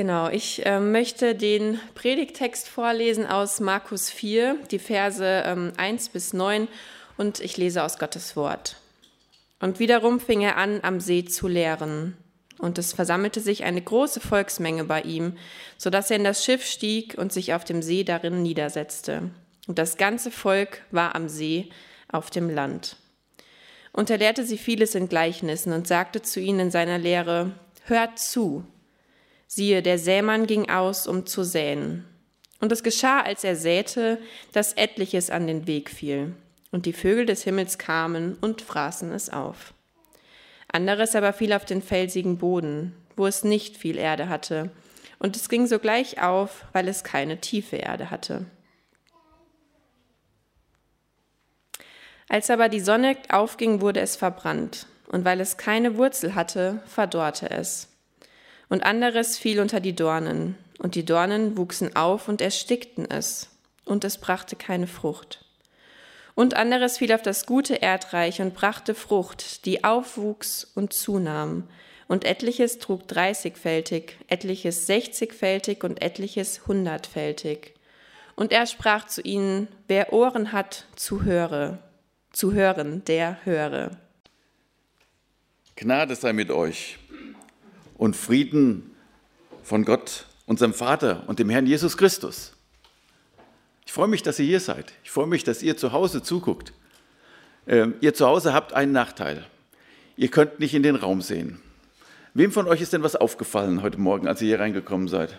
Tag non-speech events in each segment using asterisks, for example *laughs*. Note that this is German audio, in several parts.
Genau, ich äh, möchte den Predigtext vorlesen aus Markus 4, die Verse ähm, 1 bis 9 und ich lese aus Gottes Wort. Und wiederum fing er an, am See zu lehren. Und es versammelte sich eine große Volksmenge bei ihm, so dass er in das Schiff stieg und sich auf dem See darin niedersetzte. Und das ganze Volk war am See auf dem Land. Und er lehrte sie vieles in Gleichnissen und sagte zu ihnen in seiner Lehre, Hört zu, Siehe, der Sämann ging aus, um zu säen. Und es geschah, als er säte, dass etliches an den Weg fiel. Und die Vögel des Himmels kamen und fraßen es auf. Anderes aber fiel auf den felsigen Boden, wo es nicht viel Erde hatte. Und es ging sogleich auf, weil es keine tiefe Erde hatte. Als aber die Sonne aufging, wurde es verbrannt. Und weil es keine Wurzel hatte, verdorrte es und anderes fiel unter die Dornen, und die Dornen wuchsen auf und erstickten es, und es brachte keine Frucht. Und anderes fiel auf das gute Erdreich und brachte Frucht, die aufwuchs und zunahm, und etliches trug dreißigfältig, etliches sechzigfältig und etliches hundertfältig. Und er sprach zu ihnen, wer Ohren hat, zu höre, zu hören, der höre. Gnade sei mit euch und Frieden von Gott, unserem Vater und dem Herrn Jesus Christus. Ich freue mich, dass ihr hier seid. Ich freue mich, dass ihr zu Hause zuguckt. Ähm, ihr zu Hause habt einen Nachteil. Ihr könnt nicht in den Raum sehen. Wem von euch ist denn was aufgefallen heute Morgen, als ihr hier reingekommen seid?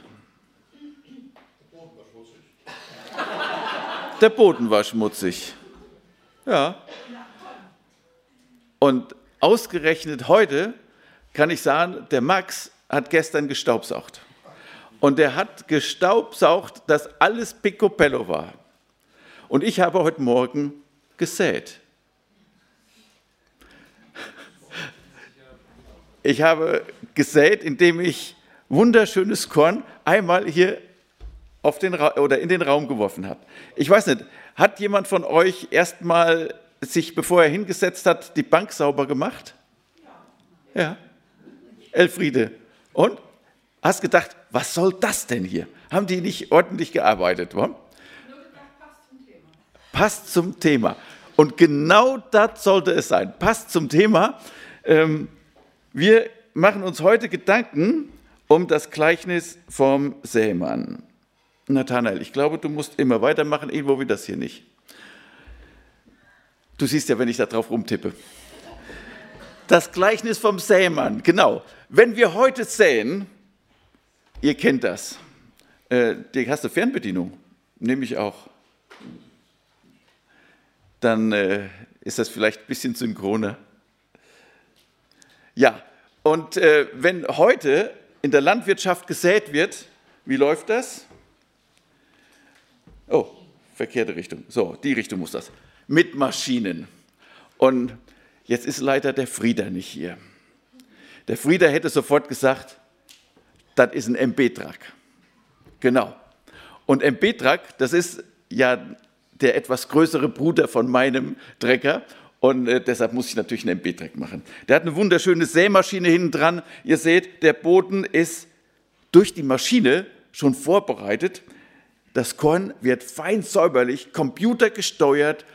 Der Boden war schmutzig. Ja. Und ausgerechnet heute kann ich sagen, der Max hat gestern gestaubsaugt. Und er hat gestaubsaugt, dass alles picobello war. Und ich habe heute Morgen gesät. Ich habe gesät, indem ich wunderschönes Korn einmal hier auf den oder in den Raum geworfen habe. Ich weiß nicht, hat jemand von euch erstmal sich, bevor er hingesetzt hat, die Bank sauber gemacht? Ja. Elfriede. Und? Hast gedacht, was soll das denn hier? Haben die nicht ordentlich gearbeitet? Wa? Passt zum Thema. Und genau das sollte es sein. Passt zum Thema. Ähm, wir machen uns heute Gedanken um das Gleichnis vom Sämann. Nathanael, ich glaube, du musst immer weitermachen, irgendwo wie das hier nicht. Du siehst ja, wenn ich da drauf rumtippe. Das Gleichnis vom Sämann, genau. Wenn wir heute säen, ihr kennt das, äh, die hast du Fernbedienung, nehme ich auch. Dann äh, ist das vielleicht ein bisschen synchroner. Ja, und äh, wenn heute in der Landwirtschaft gesät wird, wie läuft das? Oh, verkehrte Richtung. So, die Richtung muss das. Mit Maschinen. Und jetzt ist leider der Frieder nicht hier. Der Frieder hätte sofort gesagt, das ist ein MB-Truck. Genau. Und MB-Truck, das ist ja der etwas größere Bruder von meinem Trecker. Und äh, deshalb muss ich natürlich einen MB-Track machen. Der hat eine wunderschöne Sämaschine hinten dran. Ihr seht, der Boden ist durch die Maschine schon vorbereitet. Das Korn wird fein säuberlich, computergesteuert,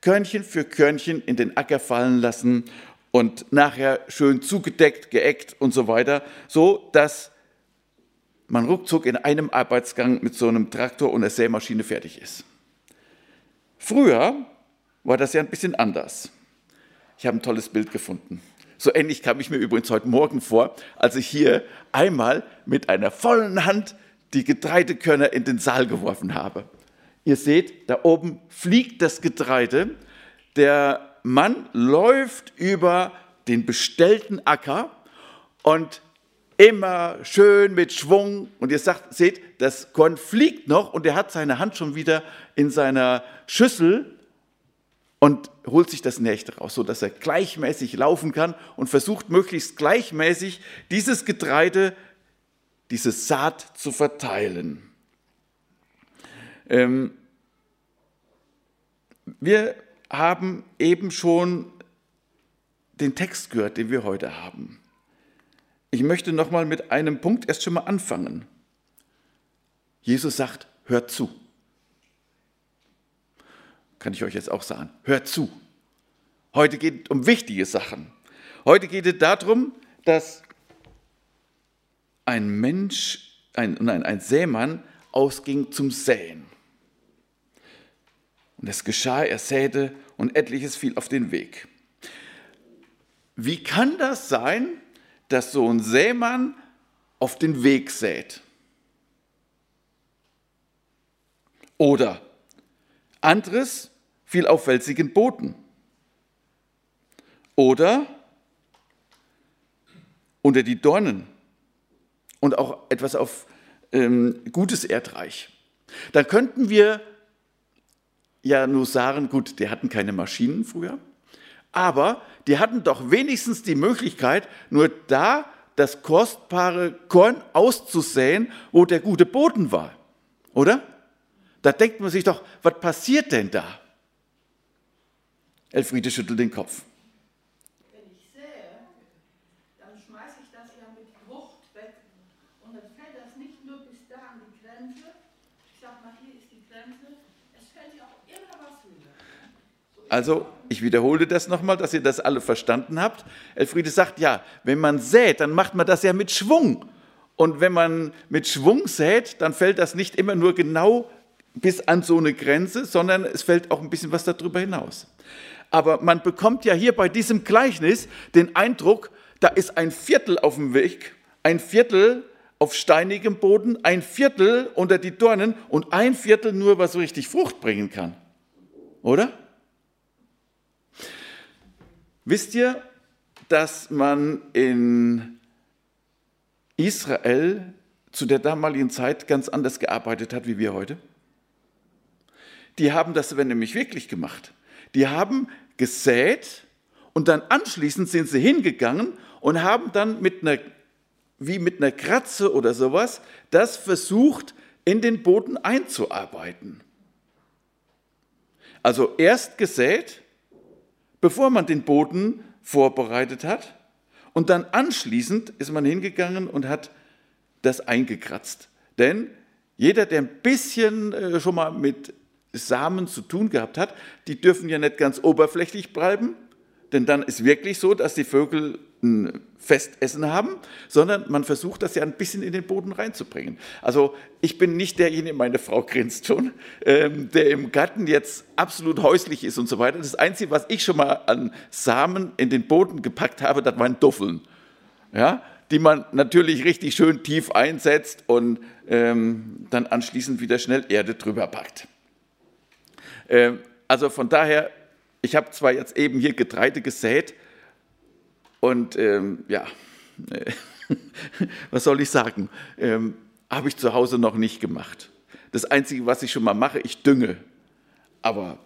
Körnchen für Körnchen in den Acker fallen lassen und nachher schön zugedeckt, geeckt und so weiter, so dass man ruckzuck in einem Arbeitsgang mit so einem Traktor und einer Sämaschine fertig ist. Früher war das ja ein bisschen anders. Ich habe ein tolles Bild gefunden. So ähnlich kam ich mir übrigens heute Morgen vor, als ich hier einmal mit einer vollen Hand die Getreidekörner in den Saal geworfen habe. Ihr seht, da oben fliegt das Getreide. Der Mann läuft über den bestellten Acker und immer schön mit Schwung. Und ihr sagt, seht, das Korn fliegt noch und er hat seine Hand schon wieder in seiner Schüssel und holt sich das Nächte raus, sodass er gleichmäßig laufen kann und versucht möglichst gleichmäßig dieses Getreide, diese Saat zu verteilen. Ähm, wir haben eben schon den Text gehört, den wir heute haben. ich möchte nochmal mit einem Punkt erst schon mal anfangen. Jesus sagt, hört zu. Kann ich euch jetzt auch sagen, hört zu. Heute geht es um wichtige Sachen. Heute geht es darum, dass ein Mensch, ein, nein, ein Sämann ausging zum Säen. Und es geschah, er säte und etliches fiel auf den Weg. Wie kann das sein, dass so ein Sämann auf den Weg sät? Oder anderes fiel auf felsigen Boden. Oder unter die Dornen und auch etwas auf ähm, gutes Erdreich. Dann könnten wir ja nur sagen, gut, die hatten keine Maschinen früher, aber die hatten doch wenigstens die Möglichkeit, nur da das kostbare Korn auszusäen, wo der gute Boden war, oder? Da denkt man sich doch, was passiert denn da? Elfriede schüttelt den Kopf. Wenn ich sähe, dann schmeiße ich das ja mit Wucht weg. Und dann fällt das nicht nur bis da an die Grenze. Ich sag mal, hier ist die Grenze. Es fällt ja auch immer was höher. So Also, ich wiederhole das nochmal, dass ihr das alle verstanden habt. Elfriede sagt, ja, wenn man sät, dann macht man das ja mit Schwung. Und wenn man mit Schwung sät, dann fällt das nicht immer nur genau bis an so eine Grenze, sondern es fällt auch ein bisschen was darüber hinaus. Aber man bekommt ja hier bei diesem Gleichnis den Eindruck, da ist ein Viertel auf dem Weg, ein Viertel auf steinigem Boden, ein Viertel unter die Dornen und ein Viertel nur, was richtig Frucht bringen kann. Oder? Wisst ihr, dass man in Israel zu der damaligen Zeit ganz anders gearbeitet hat wie wir heute? Die haben das nämlich wirklich gemacht. Die haben gesät und dann anschließend sind sie hingegangen und haben dann mit einer, wie mit einer Kratze oder sowas, das versucht, in den Boden einzuarbeiten. Also erst gesät, bevor man den Boden vorbereitet hat, und dann anschließend ist man hingegangen und hat das eingekratzt. Denn jeder, der ein bisschen äh, schon mal mit Samen zu tun gehabt hat, die dürfen ja nicht ganz oberflächlich bleiben, denn dann ist wirklich so, dass die Vögel ein Festessen haben, sondern man versucht das ja ein bisschen in den Boden reinzubringen. Also ich bin nicht derjenige, meine Frau grinst schon, ähm, der im Garten jetzt absolut häuslich ist und so weiter. Das Einzige, was ich schon mal an Samen in den Boden gepackt habe, das waren Duffeln. Ja, die man natürlich richtig schön tief einsetzt und ähm, dann anschließend wieder schnell Erde drüber packt. Ähm, also von daher, ich habe zwar jetzt eben hier Getreide gesät und ähm, ja, *laughs* was soll ich sagen, ähm, habe ich zu Hause noch nicht gemacht. Das Einzige, was ich schon mal mache, ich dünge. Aber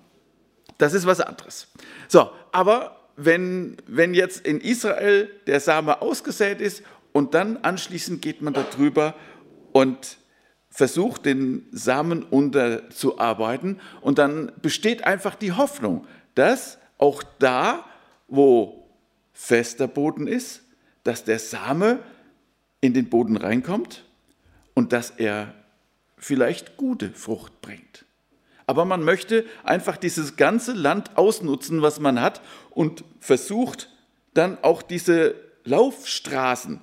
das ist was anderes. So, aber wenn, wenn jetzt in Israel der Same ausgesät ist und dann anschließend geht man darüber und versucht, den Samen unterzuarbeiten. Und dann besteht einfach die Hoffnung, dass auch da, wo fester Boden ist, dass der Same in den Boden reinkommt und dass er vielleicht gute Frucht bringt. Aber man möchte einfach dieses ganze Land ausnutzen, was man hat und versucht dann auch diese Laufstraßen,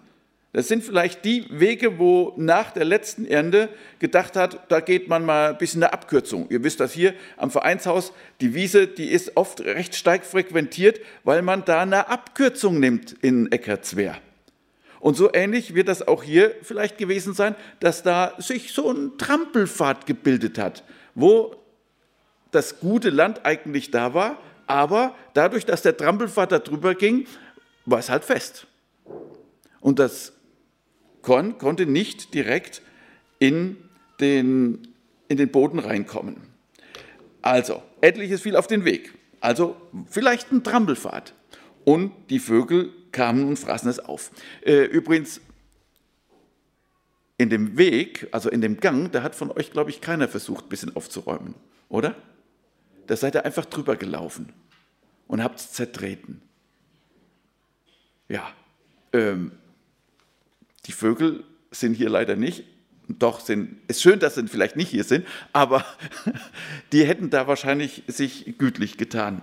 das sind vielleicht die Wege, wo nach der letzten Ernte gedacht hat, da geht man mal ein bisschen eine Abkürzung. Ihr wisst das hier am Vereinshaus, die Wiese, die ist oft recht stark frequentiert, weil man da eine Abkürzung nimmt in Eckertswehr. Und so ähnlich wird das auch hier vielleicht gewesen sein, dass da sich so ein Trampelpfad gebildet hat, wo das gute Land eigentlich da war, aber dadurch, dass der Trampelpfad da drüber ging, war es halt fest. Und das Korn konnte nicht direkt in den, in den Boden reinkommen. Also, etliches fiel auf den Weg. Also vielleicht ein Trampelpfad. Und die Vögel kamen und fraßen es auf. Äh, übrigens, in dem Weg, also in dem Gang, da hat von euch, glaube ich, keiner versucht, ein bisschen aufzuräumen, oder? Da seid ihr einfach drüber gelaufen und habt es zertreten. Ja, ähm, Die Vögel sind hier leider nicht. Doch, sind, ist schön, dass sie vielleicht nicht hier sind, aber *laughs* die hätten da wahrscheinlich sich gütlich getan.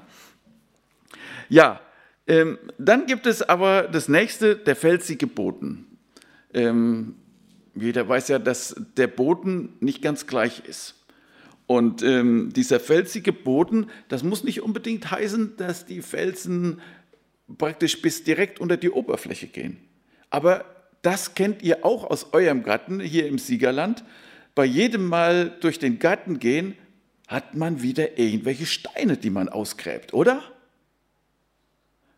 Ja, ähm, dann gibt es aber das nächste, der felsige Boden. Ähm, jeder weiß ja, dass der Boden nicht ganz gleich ist. Und ähm, dieser felsige Boden, das muss nicht unbedingt heißen, dass die Felsen praktisch bis direkt unter die Oberfläche gehen. Aber das kennt ihr auch aus eurem Garten hier im Siegerland. Bei jedem Mal durch den Garten gehen, hat man wieder irgendwelche Steine, die man ausgräbt, oder?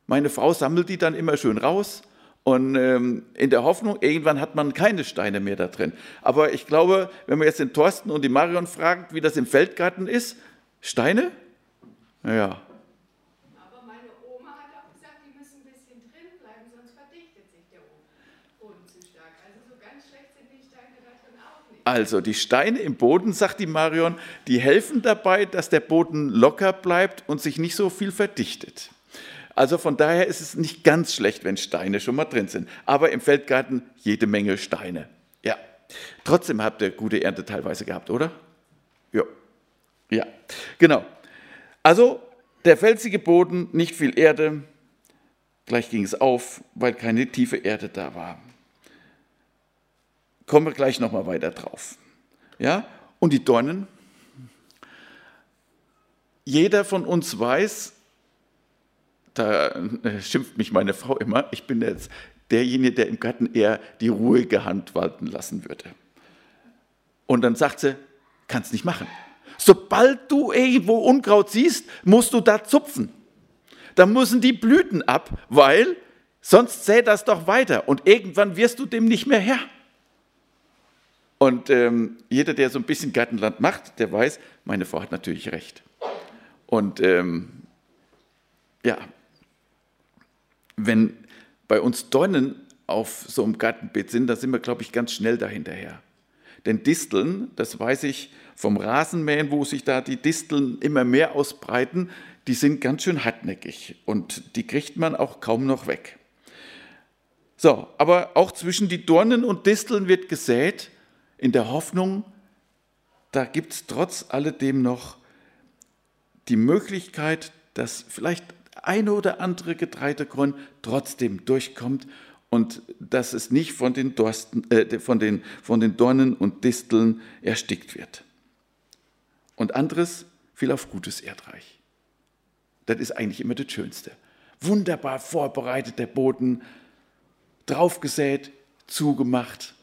Meine Frau sammelt die dann immer schön raus und ähm, in der Hoffnung, irgendwann hat man keine Steine mehr da drin. Aber ich glaube, wenn man jetzt den Thorsten und die Marion fragt, wie das im Feldgarten ist, Steine? Ja, Also die Steine im Boden, sagt die Marion, die helfen dabei, dass der Boden locker bleibt und sich nicht so viel verdichtet. Also von daher ist es nicht ganz schlecht, wenn Steine schon mal drin sind. Aber im Feldgarten jede Menge Steine. Ja. Trotzdem habt ihr gute Ernte teilweise gehabt, oder? Ja. Ja. Genau. Also der felsige Boden, nicht viel Erde. Gleich ging es auf, weil keine tiefe Erde da war. Kommen wir gleich nochmal weiter drauf. Ja? Und die Dornen? Jeder von uns weiß, da äh, schimpft mich meine Frau immer, ich bin jetzt derjenige, der im Garten eher die ruhige Hand walten lassen würde. Und dann sagt sie, kannst nicht machen. Sobald du irgendwo Unkraut siehst, musst du da zupfen. Da müssen die Blüten ab, weil sonst sähe das doch weiter und irgendwann wirst du dem nicht mehr Herr. Und ähm, jeder, der so ein bisschen Gartenland macht, der weiß, meine Frau hat natürlich recht. Und ähm, ja, wenn bei uns Dornen auf so einem Gartenbeet sind, da sind wir, glaube ich, ganz schnell dahinterher. Denn Disteln, das weiß ich vom Rasenmähen, wo sich da die Disteln immer mehr ausbreiten, die sind ganz schön hartnäckig und die kriegt man auch kaum noch weg. So, aber auch zwischen die Dornen und Disteln wird gesät in der Hoffnung, da gibt es trotz alledem noch die Möglichkeit, dass vielleicht eine oder andere Getreidekorn trotzdem durchkommt und dass es nicht von den, Dorsten, äh, von, den, von den Dornen und Disteln erstickt wird. Und anderes fiel auf gutes Erdreich. Das ist eigentlich immer das Schönste. Wunderbar vorbereitet der Boden, draufgesät, zugemacht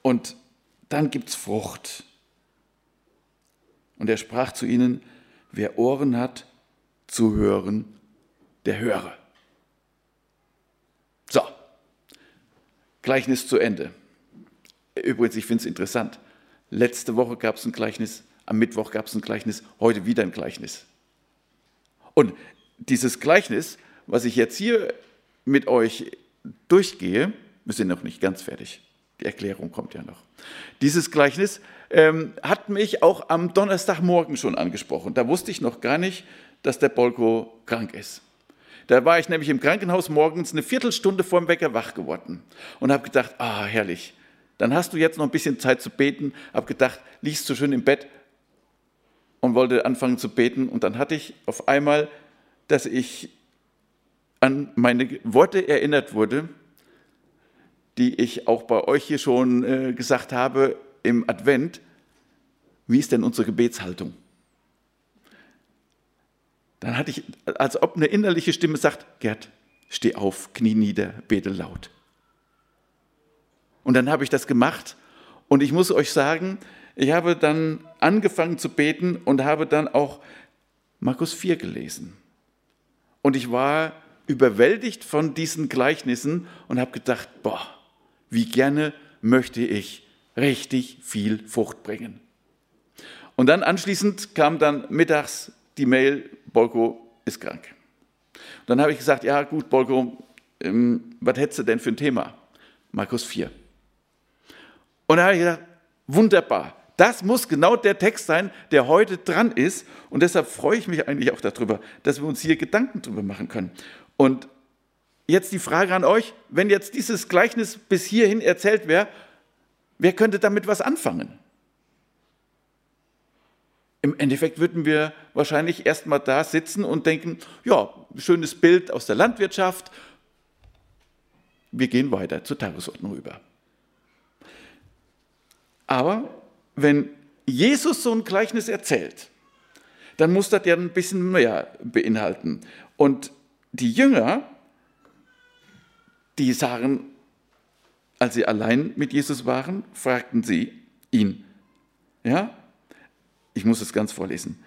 und dann gibt es Frucht. Und er sprach zu ihnen, wer Ohren hat zu hören, der höre. So, Gleichnis zu Ende. Übrigens, ich finde es interessant. Letzte Woche gab es ein Gleichnis, am Mittwoch gab es ein Gleichnis, heute wieder ein Gleichnis. Und dieses Gleichnis, was ich jetzt hier mit euch durchgehe, wir sind noch nicht ganz fertig. Die Erklärung kommt ja noch. Dieses Gleichnis ähm, hat mich auch am Donnerstagmorgen schon angesprochen. Da wusste ich noch gar nicht, dass der Bolko krank ist. Da war ich nämlich im Krankenhaus morgens eine Viertelstunde vor dem Wecker wach geworden und habe gedacht, ah, herrlich. Dann hast du jetzt noch ein bisschen Zeit zu beten. Habe gedacht, liegst du schön im Bett und wollte anfangen zu beten. Und dann hatte ich auf einmal, dass ich an meine Worte erinnert wurde, die ich auch bei euch hier schon äh, gesagt habe im Advent. Wie ist denn unsere Gebetshaltung? Dann hatte ich, als ob eine innerliche Stimme sagt, Gerd, steh auf, knie nieder, bete laut. Und dann habe ich das gemacht und ich muss euch sagen, ich habe dann angefangen zu beten und habe dann auch Markus 4 gelesen. Und ich war überwältigt von diesen Gleichnissen und habe gedacht, boah, wie gerne möchte ich richtig viel Frucht bringen. Und dann anschließend kam dann mittags die Mail, Bolko ist krank. Und dann habe ich gesagt, ja gut, Bolko, ähm, was hättest du denn für ein Thema? Markus 4. Und da habe ich gesagt, wunderbar, das muss genau der Text sein, der heute dran ist. Und deshalb freue ich mich eigentlich auch darüber, dass wir uns hier Gedanken darüber machen können. Und jetzt die Frage an euch, wenn jetzt dieses Gleichnis bis hierhin erzählt wäre, wer könnte damit was anfangen? Im Endeffekt würden wir wahrscheinlich erstmal da sitzen und denken, ja, schönes Bild aus der Landwirtschaft. Wir gehen weiter zur Tagesordnung über. Aber wenn Jesus so ein Gleichnis erzählt, dann muss das ja ein bisschen mehr beinhalten. Und die Jünger, die sagen, als sie allein mit Jesus waren, fragten sie ihn, ja, ich muss es ganz vorlesen.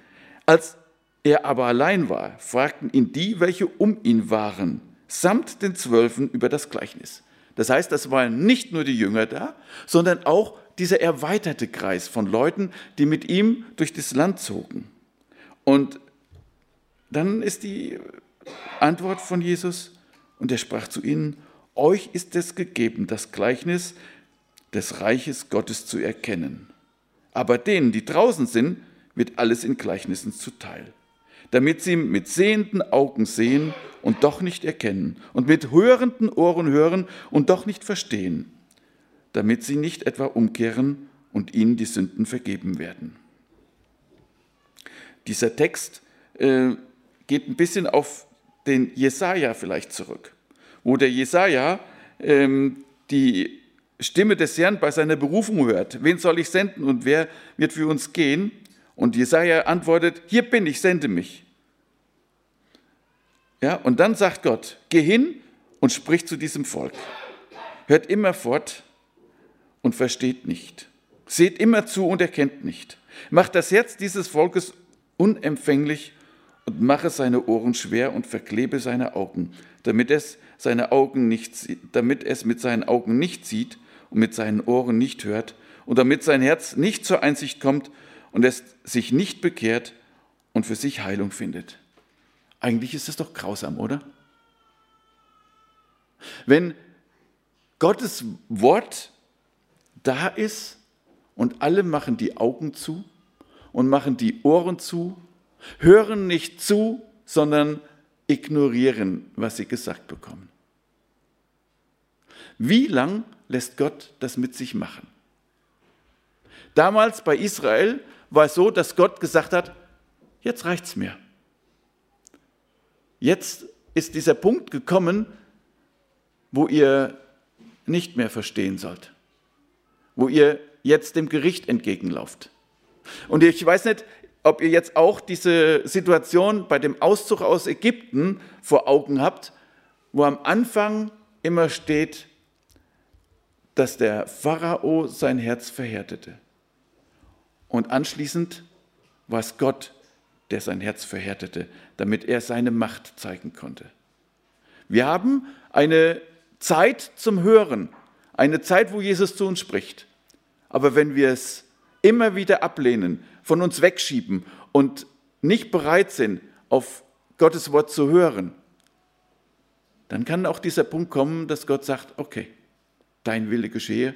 Als er aber allein war, fragten ihn die, welche um ihn waren, samt den Zwölfen über das Gleichnis. Das heißt, das waren nicht nur die Jünger da, sondern auch dieser erweiterte Kreis von Leuten, die mit ihm durch das Land zogen. Und dann ist die Antwort von Jesus, und er sprach zu ihnen, euch ist es gegeben, das Gleichnis des Reiches Gottes zu erkennen. Aber denen, die draußen sind, wird alles in Gleichnissen zuteil, damit sie mit sehenden Augen sehen und doch nicht erkennen und mit hörenden Ohren hören und doch nicht verstehen, damit sie nicht etwa umkehren und ihnen die Sünden vergeben werden. Dieser Text äh, geht ein bisschen auf den Jesaja vielleicht zurück, wo der Jesaja ähm, die Stimme des Herrn bei seiner Berufung hört. Wen soll ich senden und wer wird für uns gehen? Und Jesaja antwortet: Hier bin ich, sende mich. Ja, und dann sagt Gott: Geh hin und sprich zu diesem Volk. Hört immer fort und versteht nicht. Seht immer zu und erkennt nicht. Macht das Herz dieses Volkes unempfänglich und mache seine Ohren schwer und verklebe seine Augen, damit es seine Augen nicht, damit es mit seinen Augen nicht sieht und mit seinen Ohren nicht hört und damit sein Herz nicht zur Einsicht kommt und es sich nicht bekehrt und für sich Heilung findet. Eigentlich ist das doch grausam, oder? Wenn Gottes Wort da ist und alle machen die Augen zu und machen die Ohren zu, hören nicht zu, sondern ignorieren, was sie gesagt bekommen. Wie lang lässt Gott das mit sich machen? Damals bei Israel war es so, dass Gott gesagt hat, jetzt reicht's mir. Jetzt ist dieser Punkt gekommen, wo ihr nicht mehr verstehen sollt, wo ihr jetzt dem Gericht entgegenlauft. Und ich weiß nicht, ob ihr jetzt auch diese Situation bei dem Auszug aus Ägypten vor Augen habt, wo am Anfang immer steht, dass der Pharao sein Herz verhärtete. Und anschließend war es Gott, der sein Herz verhärtete, damit er seine Macht zeigen konnte. Wir haben eine Zeit zum Hören, eine Zeit, wo Jesus zu uns spricht. Aber wenn wir es immer wieder ablehnen, von uns wegschieben und nicht bereit sind, auf Gottes Wort zu hören, dann kann auch dieser Punkt kommen, dass Gott sagt, okay, dein Wille geschehe,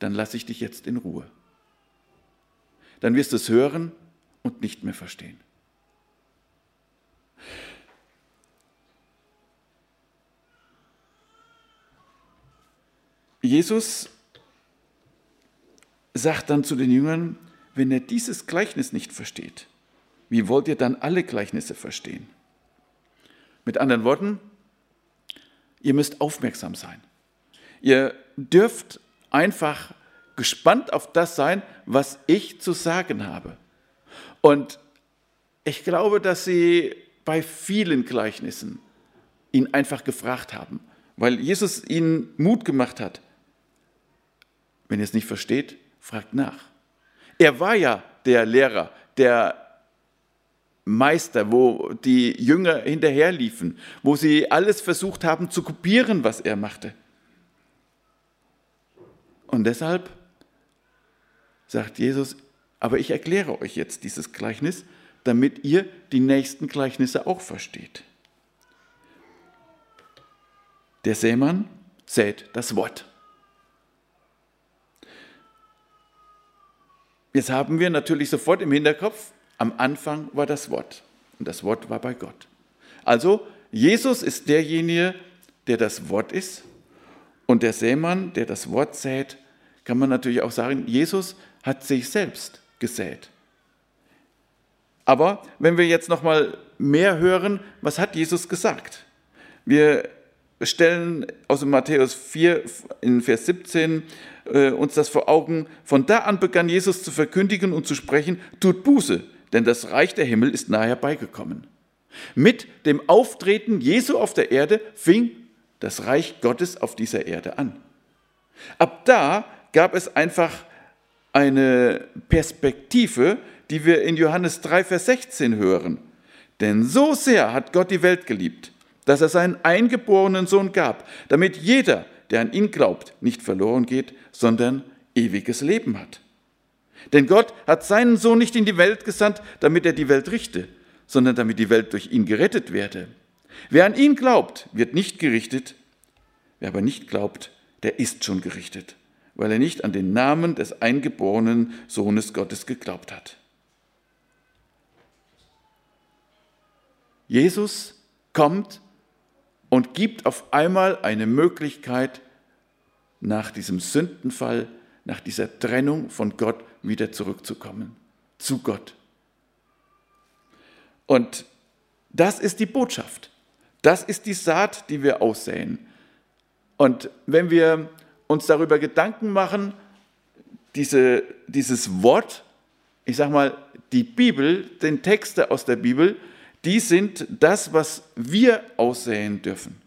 dann lasse ich dich jetzt in Ruhe. Dann wirst du es hören und nicht mehr verstehen. Jesus sagt dann zu den Jüngern, wenn ihr dieses Gleichnis nicht versteht, wie wollt ihr dann alle Gleichnisse verstehen? Mit anderen Worten, ihr müsst aufmerksam sein. Ihr dürft einfach gespannt auf das sein, was ich zu sagen habe. Und ich glaube, dass sie bei vielen Gleichnissen ihn einfach gefragt haben, weil Jesus ihnen Mut gemacht hat. Wenn ihr es nicht versteht, fragt nach. Er war ja der Lehrer, der Meister, wo die Jünger hinterherliefen, wo sie alles versucht haben zu kopieren, was er machte. Und deshalb sagt Jesus, aber ich erkläre euch jetzt dieses Gleichnis, damit ihr die nächsten Gleichnisse auch versteht. Der Sämann sät das Wort. Jetzt haben wir natürlich sofort im Hinterkopf, am Anfang war das Wort und das Wort war bei Gott. Also Jesus ist derjenige, der das Wort ist. Und der Sämann, der das Wort sät, kann man natürlich auch sagen, Jesus hat sich selbst gesät. Aber wenn wir jetzt noch mal mehr hören, was hat Jesus gesagt? Wir stellen aus Matthäus 4 in Vers 17 äh, uns das vor Augen. Von da an begann Jesus zu verkündigen und zu sprechen, tut Buße, denn das Reich der Himmel ist nahe herbeigekommen. Mit dem Auftreten Jesu auf der Erde fing das Reich Gottes auf dieser Erde an. Ab da gab es einfach eine Perspektive, die wir in Johannes 3, Vers 16 hören. Denn so sehr hat Gott die Welt geliebt, dass er seinen eingeborenen Sohn gab, damit jeder, der an ihn glaubt, nicht verloren geht, sondern ewiges Leben hat. Denn Gott hat seinen Sohn nicht in die Welt gesandt, damit er die Welt richte, sondern damit die Welt durch ihn gerettet werde. Wer an ihn glaubt, wird nicht gerichtet. Wer aber nicht glaubt, der ist schon gerichtet, weil er nicht an den Namen des eingeborenen Sohnes Gottes geglaubt hat. Jesus kommt und gibt auf einmal eine Möglichkeit, nach diesem Sündenfall, nach dieser Trennung von Gott wieder zurückzukommen, zu Gott. Und das ist die Botschaft. Das ist die Saat, die wir aussäen. Und wenn wir uns darüber Gedanken machen, diese, dieses Wort, ich sage mal, die Bibel, den Texte aus der Bibel, die sind das, was wir aussäen dürfen.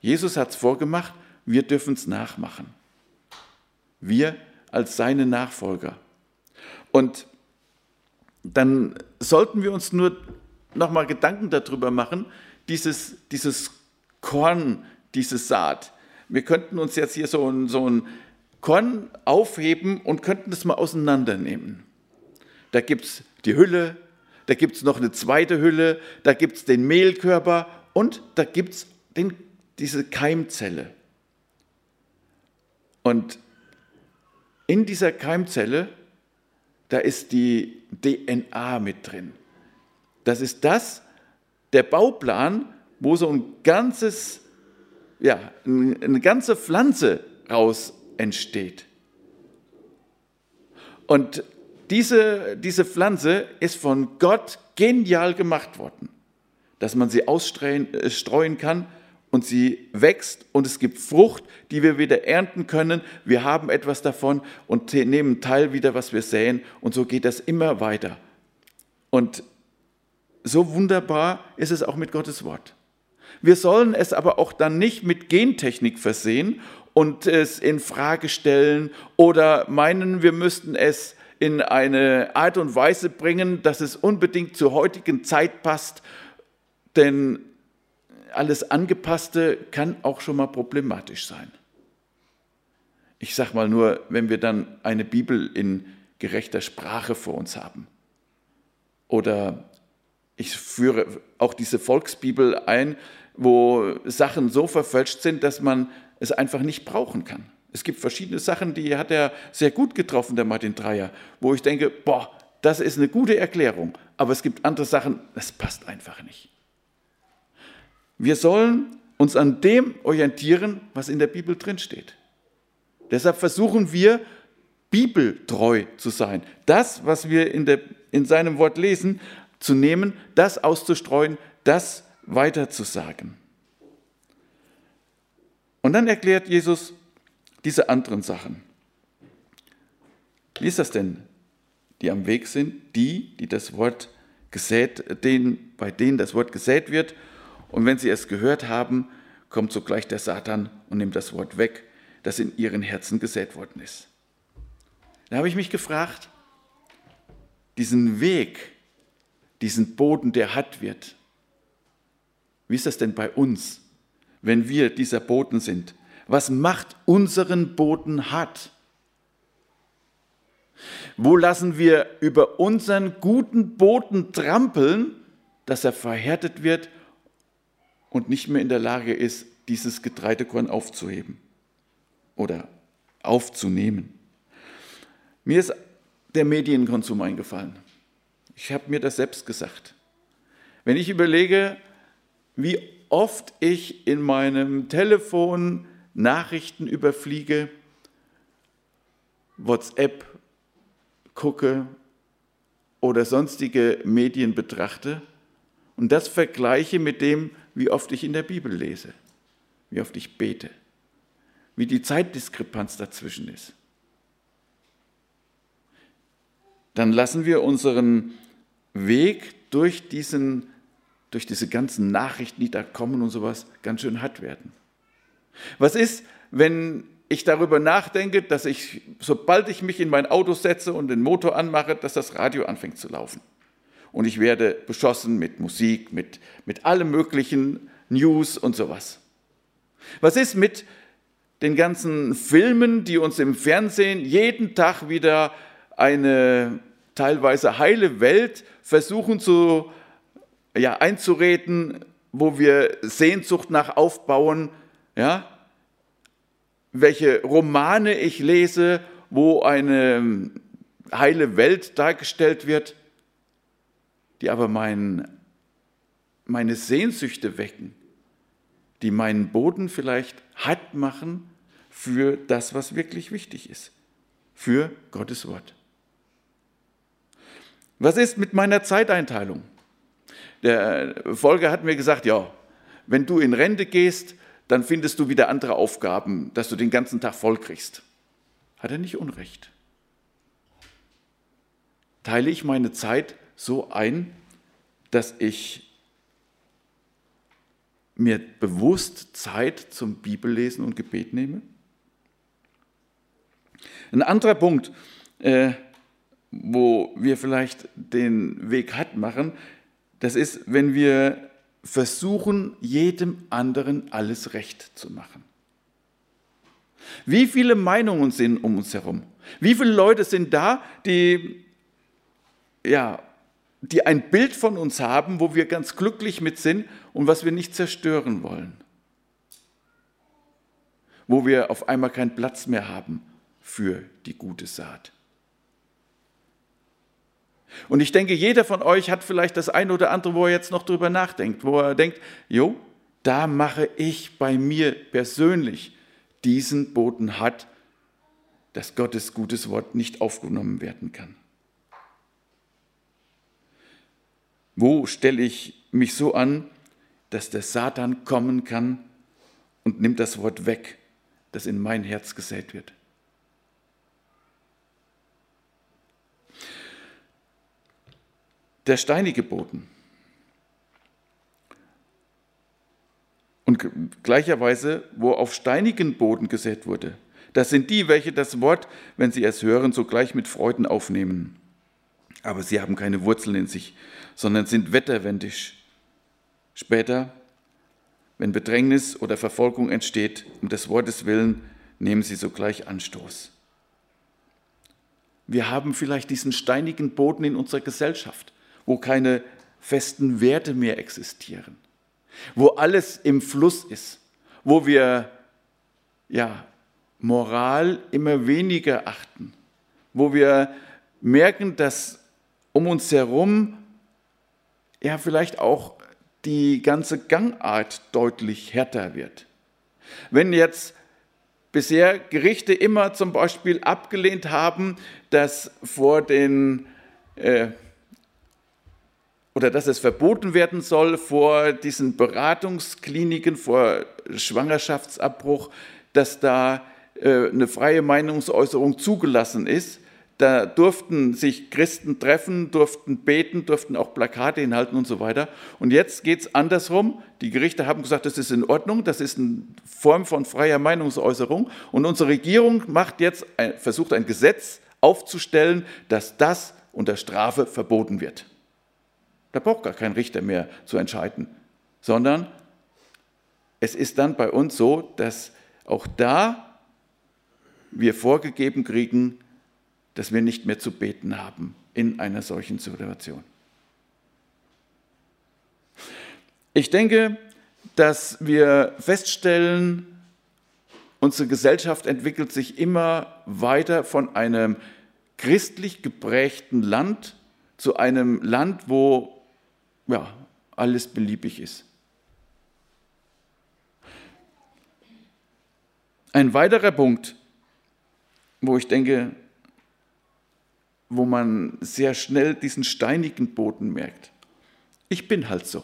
Jesus hat es vorgemacht, wir dürfen es nachmachen. Wir als seine Nachfolger. Und dann sollten wir uns nur nochmal Gedanken darüber machen, dieses, dieses Korn, diese Saat. Wir könnten uns jetzt hier so ein, so ein Korn aufheben und könnten es mal auseinandernehmen. Da gibt es die Hülle, da gibt es noch eine zweite Hülle, da gibt es den Mehlkörper und da gibt es diese Keimzelle. Und in dieser Keimzelle, da ist die DNA mit drin. Das ist das, der Bauplan, wo so ein ganzes, ja, eine ganze Pflanze raus entsteht. Und diese, diese Pflanze ist von Gott genial gemacht worden, dass man sie ausstreuen äh, kann und sie wächst und es gibt Frucht, die wir wieder ernten können. Wir haben etwas davon und nehmen teil wieder, was wir säen und so geht das immer weiter. Und so wunderbar ist es auch mit Gottes Wort. Wir sollen es aber auch dann nicht mit Gentechnik versehen und es in Frage stellen oder meinen, wir müssten es in eine Art und Weise bringen, dass es unbedingt zur heutigen Zeit passt, denn alles Angepasste kann auch schon mal problematisch sein. Ich sage mal nur, wenn wir dann eine Bibel in gerechter Sprache vor uns haben oder ich führe auch diese Volksbibel ein, wo Sachen so verfälscht sind, dass man es einfach nicht brauchen kann. Es gibt verschiedene Sachen, die hat er sehr gut getroffen, der Martin Dreyer, wo ich denke, boah, das ist eine gute Erklärung. Aber es gibt andere Sachen, das passt einfach nicht. Wir sollen uns an dem orientieren, was in der Bibel drinsteht. Deshalb versuchen wir, bibeltreu zu sein. Das, was wir in, der, in seinem Wort lesen, zu nehmen, das auszustreuen, das weiterzusagen. Und dann erklärt Jesus diese anderen Sachen. Wie ist das denn, die am Weg sind? Die, die das Wort gesät, denen, bei denen das Wort gesät wird. Und wenn sie es gehört haben, kommt sogleich der Satan und nimmt das Wort weg, das in ihren Herzen gesät worden ist. Da habe ich mich gefragt, diesen Weg, diesen Boden, der hart wird. Wie ist das denn bei uns, wenn wir dieser Boden sind? Was macht unseren Boden hart? Wo lassen wir über unseren guten Boden trampeln, dass er verhärtet wird und nicht mehr in der Lage ist, dieses Getreidekorn aufzuheben oder aufzunehmen? Mir ist der Medienkonsum eingefallen. Ich habe mir das selbst gesagt. Wenn ich überlege, wie oft ich in meinem Telefon Nachrichten überfliege, WhatsApp gucke oder sonstige Medien betrachte und das vergleiche mit dem, wie oft ich in der Bibel lese, wie oft ich bete, wie die Zeitdiskrepanz dazwischen ist. Dann lassen wir unseren Weg durch, diesen, durch diese ganzen Nachrichten, die da kommen und sowas, ganz schön hart werden. Was ist, wenn ich darüber nachdenke, dass ich, sobald ich mich in mein Auto setze und den Motor anmache, dass das Radio anfängt zu laufen? Und ich werde beschossen mit Musik, mit, mit allem möglichen News und sowas. Was ist mit den ganzen Filmen, die uns im Fernsehen jeden Tag wieder eine teilweise heile Welt versuchen zu, ja, einzureden, wo wir Sehnsucht nach aufbauen, ja, welche Romane ich lese, wo eine heile Welt dargestellt wird, die aber mein, meine Sehnsüchte wecken, die meinen Boden vielleicht hart machen für das, was wirklich wichtig ist, für Gottes Wort. Was ist mit meiner Zeiteinteilung? Der Folger hat mir gesagt, ja, wenn du in Rente gehst, dann findest du wieder andere Aufgaben, dass du den ganzen Tag voll kriegst. Hat er nicht Unrecht? Teile ich meine Zeit so ein, dass ich mir bewusst Zeit zum Bibellesen und Gebet nehme? Ein anderer Punkt, äh, wo wir vielleicht den Weg hat machen, das ist, wenn wir versuchen, jedem anderen alles recht zu machen. Wie viele Meinungen sind um uns herum? Wie viele Leute sind da, die, ja, die ein Bild von uns haben, wo wir ganz glücklich mit sind und was wir nicht zerstören wollen? Wo wir auf einmal keinen Platz mehr haben für die gute Saat. Und ich denke, jeder von euch hat vielleicht das eine oder andere, wo er jetzt noch drüber nachdenkt, wo er denkt, jo, da mache ich bei mir persönlich diesen Boden hat, dass Gottes gutes Wort nicht aufgenommen werden kann. Wo stelle ich mich so an, dass der Satan kommen kann und nimmt das Wort weg, das in mein Herz gesät wird? Der steinige Boden. Und gleicherweise, wo auf steinigen Boden gesät wurde, das sind die, welche das Wort, wenn sie es hören, sogleich mit Freuden aufnehmen. Aber sie haben keine Wurzeln in sich, sondern sind wetterwendisch. Später, wenn Bedrängnis oder Verfolgung entsteht, um des Wortes willen, nehmen sie sogleich Anstoß. Wir haben vielleicht diesen steinigen Boden in unserer Gesellschaft wo keine festen Werte mehr existieren, wo alles im Fluss ist, wo wir ja, Moral immer weniger achten, wo wir merken, dass um uns herum ja vielleicht auch die ganze Gangart deutlich härter wird. Wenn jetzt bisher Gerichte immer zum Beispiel abgelehnt haben, dass vor den äh, oder dass es verboten werden soll vor diesen Beratungskliniken, vor Schwangerschaftsabbruch, dass da äh, eine freie Meinungsäußerung zugelassen ist. Da durften sich Christen treffen, durften beten, durften auch Plakate hinhalten und so weiter. Und jetzt geht es andersrum. Die Gerichte haben gesagt, das ist in Ordnung, das ist eine Form von freier Meinungsäußerung. Und unsere Regierung macht jetzt, versucht ein Gesetz aufzustellen, dass das unter Strafe verboten wird. Da braucht gar kein Richter mehr zu entscheiden, sondern es ist dann bei uns so, dass auch da wir vorgegeben kriegen, dass wir nicht mehr zu beten haben in einer solchen Situation. Ich denke, dass wir feststellen, unsere Gesellschaft entwickelt sich immer weiter von einem christlich geprägten Land zu einem Land, wo ja, alles beliebig ist. Ein weiterer Punkt, wo ich denke, wo man sehr schnell diesen steinigen Boden merkt. Ich bin halt so.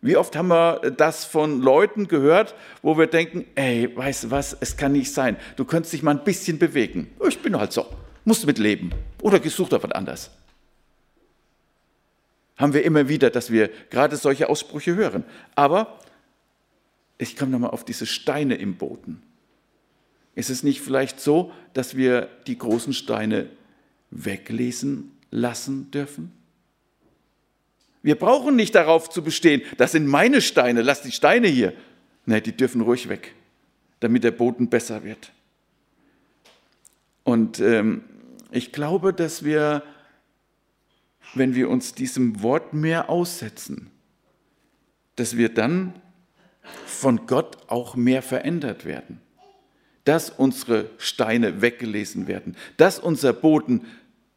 Wie oft haben wir das von Leuten gehört, wo wir denken, ey, weißt du was, es kann nicht sein. Du könntest dich mal ein bisschen bewegen. Ich bin halt so. Musst mitleben. Oder gesucht auf was anderes. Haben wir immer wieder, dass wir gerade solche Aussprüche hören. Aber ich komme nochmal auf diese Steine im Boden. Ist es nicht vielleicht so, dass wir die großen Steine weglesen lassen dürfen? Wir brauchen nicht darauf zu bestehen, das sind meine Steine, lass die Steine hier. Nein, die dürfen ruhig weg, damit der Boden besser wird. Und ähm, ich glaube, dass wir, wenn wir uns diesem Wort mehr aussetzen, dass wir dann von Gott auch mehr verändert werden. Dass unsere Steine weggelesen werden, dass unser Boden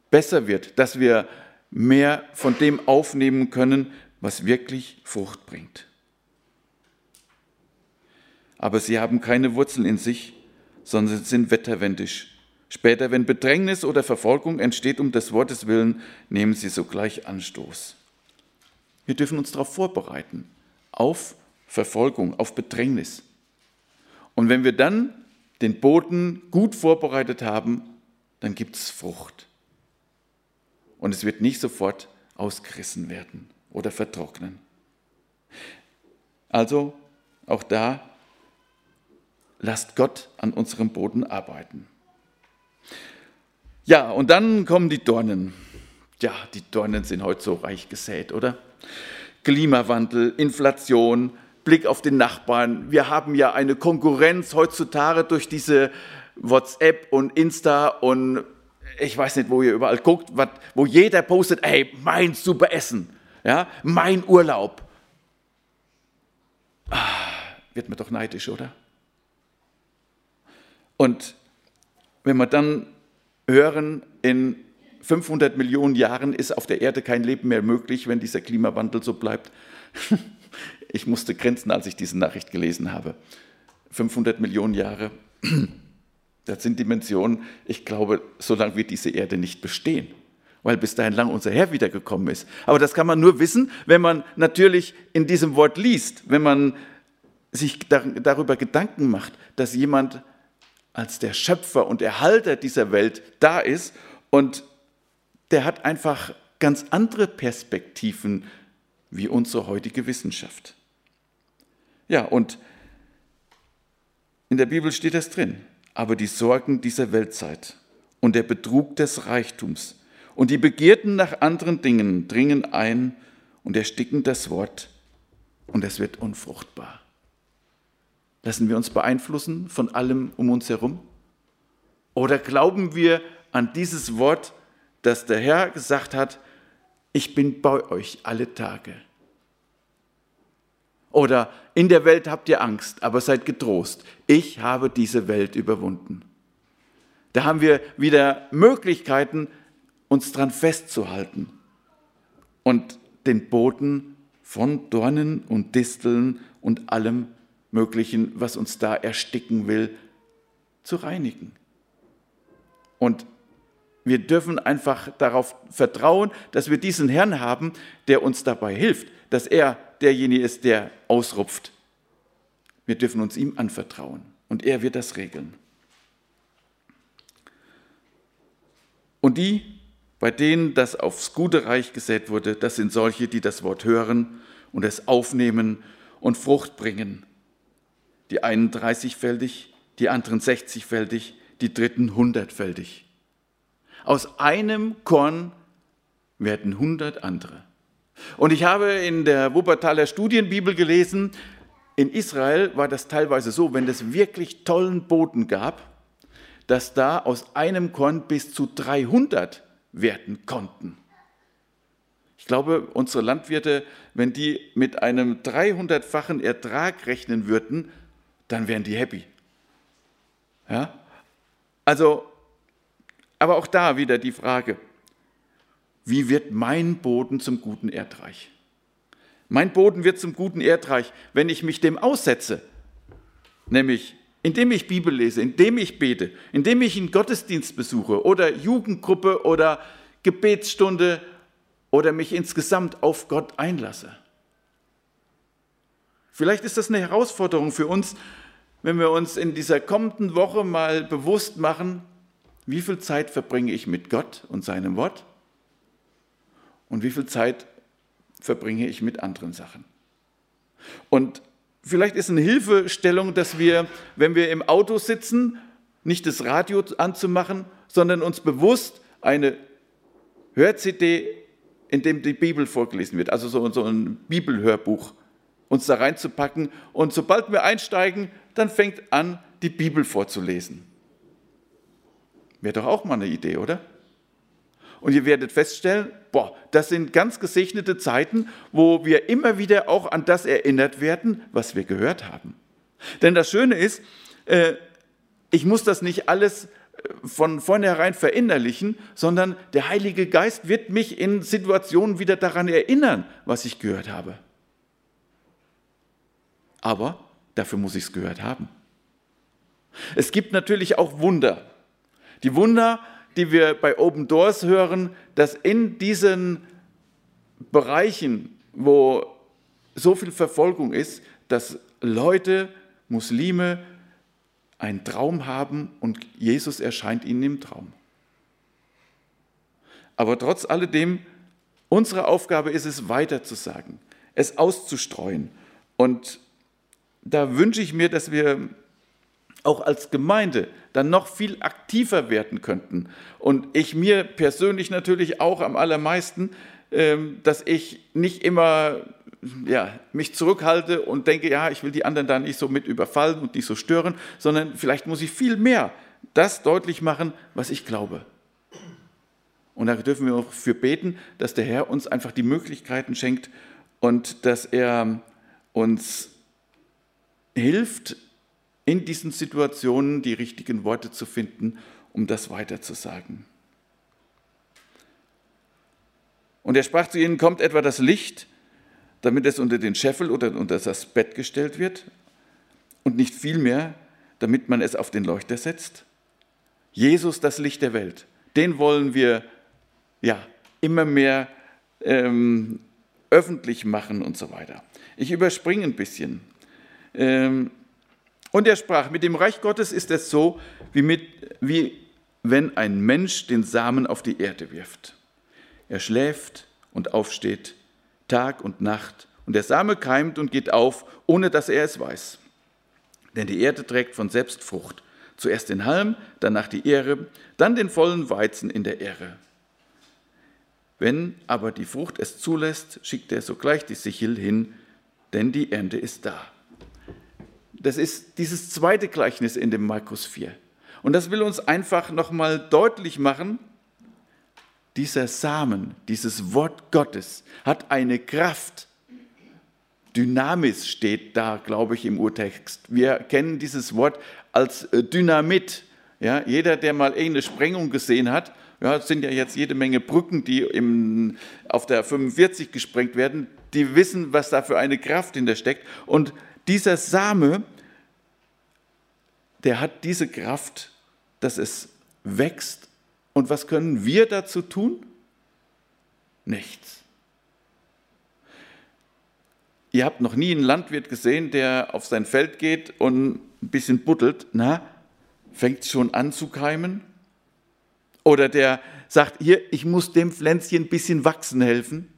besser wird, dass wir mehr von dem aufnehmen können, was wirklich Frucht bringt. Aber sie haben keine Wurzeln in sich, sondern sind wetterwendisch. Später, wenn Bedrängnis oder Verfolgung entsteht um des Wortes willen, nehmen sie sogleich Anstoß. Wir dürfen uns darauf vorbereiten, auf Verfolgung, auf Bedrängnis. Und wenn wir dann den Boden gut vorbereitet haben, dann gibt es Frucht und es wird nicht sofort ausgerissen werden oder vertrocknen. Also auch da lasst Gott an unserem Boden arbeiten. Ja, und dann kommen die Dornen. Ja, die Dornen sind heute so reich gesät, oder? Klimawandel, Inflation, Blick auf den Nachbarn. Wir haben ja eine Konkurrenz heutzutage durch diese WhatsApp und Insta und ich weiß nicht, wo ihr überall guckt, wo jeder postet, ey, mein super Essen, ja, mein Urlaub. Ah, wird man doch neidisch, oder? Und wenn wir dann hören, in 500 Millionen Jahren ist auf der Erde kein Leben mehr möglich, wenn dieser Klimawandel so bleibt. *laughs* Ich musste grenzen, als ich diese Nachricht gelesen habe. 500 Millionen Jahre. *clears throat* Das sind Dimensionen, ich glaube, so lange wird diese Erde nicht bestehen, weil bis dahin lang unser Herr wiedergekommen ist. Aber das kann man nur wissen, wenn man natürlich in diesem Wort liest, wenn man sich darüber Gedanken macht, dass jemand als der Schöpfer und Erhalter dieser Welt da ist und der hat einfach ganz andere Perspektiven wie unsere heutige Wissenschaft. Ja, und in der Bibel steht das drin aber die Sorgen dieser Weltzeit und der Betrug des Reichtums und die Begierden nach anderen Dingen dringen ein und ersticken das Wort und es wird unfruchtbar. Lassen wir uns beeinflussen von allem um uns herum? Oder glauben wir an dieses Wort, das der Herr gesagt hat, ich bin bei euch alle Tage? Oder in der Welt habt ihr Angst, aber seid getrost. Ich habe diese Welt überwunden. Da haben wir wieder Möglichkeiten, uns dran festzuhalten und den Boden von Dornen und Disteln und allem Möglichen, was uns da ersticken will, zu reinigen. Und wir dürfen einfach darauf vertrauen, dass wir diesen Herrn haben, der uns dabei hilft, dass er derjenige ist, der ausrupft. Wir dürfen uns ihm anvertrauen und er wird das regeln. Und die, bei denen das aufs gute Reich gesät wurde, das sind solche, die das Wort hören und es aufnehmen und Frucht bringen. Die einen 30-fältig, die anderen 60-fältig, die dritten 100-fältig. Aus einem Korn werden 100 andere. Und ich habe in der Wuppertaler Studienbibel gelesen, in Israel war das teilweise so, wenn es wirklich tollen Boden gab, dass da aus einem Korn bis zu 300 werden konnten. Ich glaube, unsere Landwirte, wenn die mit einem 300-fachen Ertrag rechnen würden, dann wären die happy. Ja? Also, aber auch da wieder die Frage, wie wird mein Boden zum guten Erdreich? Mein Boden wird zum guten Erdreich, wenn ich mich dem aussetze. nämlich indem ich Bibel lese, indem ich bete, indem ich einen Gottesdienst besuche oder Jugendgruppe oder Gebetsstunde oder mich insgesamt auf Gott einlasse. Vielleicht ist das eine Herausforderung für uns, wenn wir uns in dieser kommenden Woche mal bewusst machen, wie viel Zeit verbringe ich mit Gott und seinem Wort und wie viel Zeit verbringe ich mit anderen Sachen. Und vielleicht ist eine Hilfestellung, dass wir, wenn wir im Auto sitzen, nicht das Radio anzumachen, sondern uns bewusst eine Hör-CD, in dem die Bibel vorgelesen wird, also so, so ein Bibelhörbuch, uns da reinzupacken. Und sobald wir einsteigen, dann fängt an, die Bibel vorzulesen. Wäre doch auch mal eine Idee, oder? Und ihr werdet feststellen, boah, das sind ganz gesegnete Zeiten, wo wir immer wieder auch an das erinnert werden, was wir gehört haben. Denn das Schöne ist, äh, ich muss das nicht alles äh, von vornherein verinnerlichen, sondern der Heilige Geist wird mich in Situationen wieder daran erinnern, was ich gehört habe. Aber dafür muss ich es gehört haben. Es gibt natürlich auch Wunder. Die Wunder, die wir bei Open Doors hören, dass in diesen Bereichen, wo so viel Verfolgung ist, dass Leute, Muslime, einen Traum haben und Jesus erscheint ihnen im Traum. Aber trotz alledem, unsere Aufgabe ist es, weiter zu sagen, es auszustreuen. Und da wünsche ich mir, dass wir auch als Gemeinde dann noch viel aktiver werden könnten. Und ich mir persönlich natürlich auch am allermeisten, ähm, dass ich nicht immer ja, mich zurückhalte und denke, ja, ich will die anderen da nicht so mit überfallen und nicht so stören, sondern vielleicht muss ich viel mehr das deutlich machen, was ich glaube. Und da dürfen wir auch für beten, dass der Herr uns einfach die Möglichkeiten schenkt und dass er uns hilft, in diesen Situationen die richtigen Worte zu finden, um das weiterzusagen. Und er sprach zu ihnen, kommt etwa das Licht, damit es unter den Scheffel oder unter das Bett gestellt wird und nicht vielmehr, damit man es auf den Leuchter setzt? Jesus, das Licht der Welt, den wollen wir ja immer mehr ähm, öffentlich machen und so weiter. Ich überspringe ein bisschen. Ähm, und er sprach, mit dem Reich Gottes ist es so, wie, mit, wie wenn ein Mensch den Samen auf die Erde wirft. Er schläft und aufsteht, Tag und Nacht, und der Same keimt und geht auf, ohne dass er es weiß. Denn die Erde trägt von selbst Frucht. Zuerst den Halm, danach die Ähre, dann den vollen Weizen in der Ähre. Wenn aber die Frucht es zulässt, schickt er sogleich die Sichel hin, denn die Ernte ist da. Das ist dieses zweite Gleichnis in dem Markus 4. Und das will uns einfach nochmal deutlich machen, dieser Samen, dieses Wort Gottes hat eine Kraft. Dynamis steht da, glaube ich, im Urtext. Wir kennen dieses Wort als äh, Dynamit. Ja, jeder, der mal irgendeine Sprengung gesehen hat, ja, es sind ja jetzt jede Menge Brücken, die im, auf der 45 gesprengt werden, die wissen, was da für eine Kraft hinter steckt. Und dieser Same, der hat diese Kraft, dass es wächst. Und was können wir dazu tun? Nichts. Ihr habt noch nie einen Landwirt gesehen, der auf sein Feld geht und ein bisschen buddelt. Na, fängt schon an zu keimen? Oder der sagt, hier, ich muss dem Pflänzchen ein bisschen wachsen helfen?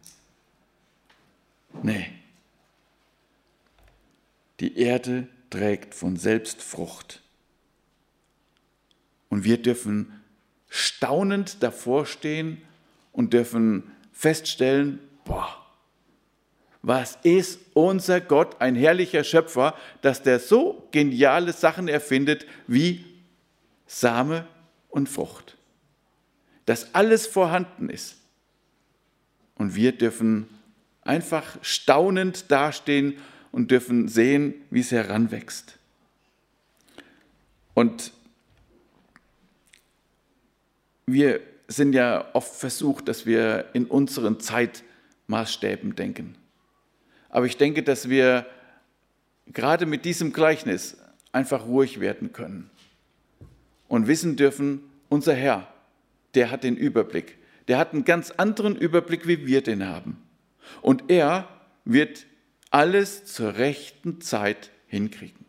Nee. Die Erde trägt von selbst Frucht. Und wir dürfen staunend davor stehen und dürfen feststellen, boah, was ist unser Gott, ein herrlicher Schöpfer, dass der so geniale Sachen erfindet wie Same und Frucht. Dass alles vorhanden ist. Und wir dürfen einfach staunend dastehen und dürfen sehen, wie es heranwächst. Und wir sind ja oft versucht, dass wir in unseren Zeitmaßstäben denken. Aber ich denke, dass wir gerade mit diesem Gleichnis einfach ruhig werden können und wissen dürfen, unser Herr, der hat den Überblick. Der hat einen ganz anderen Überblick, wie wir den haben. Und er wird alles zur rechten Zeit hinkriegen.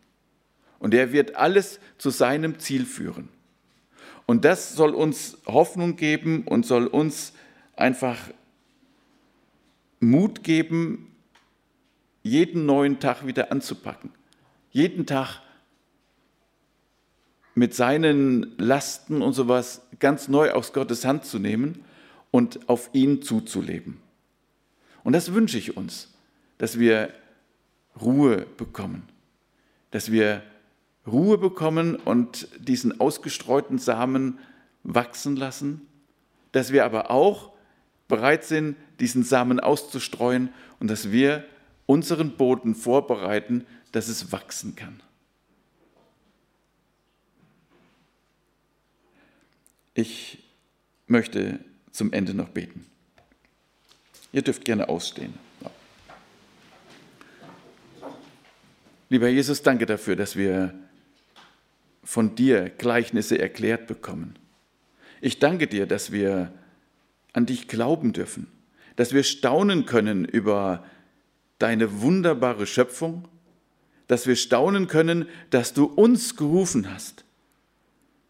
Und er wird alles zu seinem Ziel führen. Und das soll uns Hoffnung geben und soll uns einfach Mut geben, jeden neuen Tag wieder anzupacken. Jeden Tag mit seinen Lasten und sowas ganz neu aus Gottes Hand zu nehmen und auf ihn zuzuleben. Und das wünsche ich uns, dass wir Ruhe bekommen, dass wir Ruhe bekommen und diesen ausgestreuten Samen wachsen lassen, dass wir aber auch bereit sind, diesen Samen auszustreuen und dass wir unseren Boden vorbereiten, dass es wachsen kann. Ich möchte zum Ende noch beten. Ihr dürft gerne ausstehen. Lieber Jesus, danke dafür, dass wir von dir Gleichnisse erklärt bekommen. Ich danke dir, dass wir an dich glauben dürfen, dass wir staunen können über deine wunderbare Schöpfung, dass wir staunen können, dass du uns gerufen hast,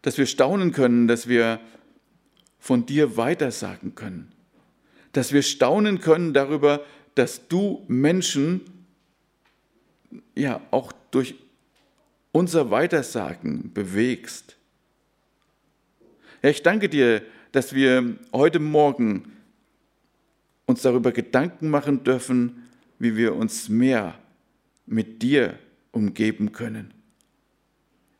dass wir staunen können, dass wir von dir weitersagen können, dass wir staunen können darüber, dass du Menschen ja auch durch unser Weitersagen bewegst. Ja, ich danke dir, dass wir heute Morgen uns darüber Gedanken machen dürfen, wie wir uns mehr mit dir umgeben können,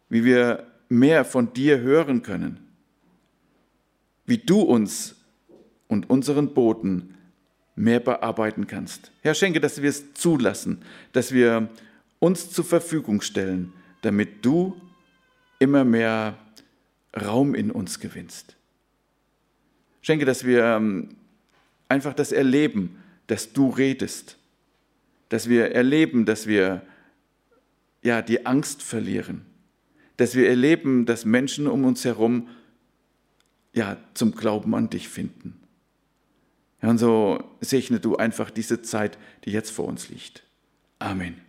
wie wir mehr von dir hören können, wie du uns und unseren Boden mehr bearbeiten kannst. Herr, schenke, dass wir es zulassen, dass wir uns zur Verfügung stellen, damit du immer mehr Raum in uns gewinnst. Schenke, dass wir ähm, einfach das erleben, dass du redest, dass wir erleben, dass wir ja die Angst verlieren, dass wir erleben, dass Menschen um uns herum ja zum Glauben an dich finden. Und so segne du einfach diese Zeit, die jetzt vor uns liegt. Amen.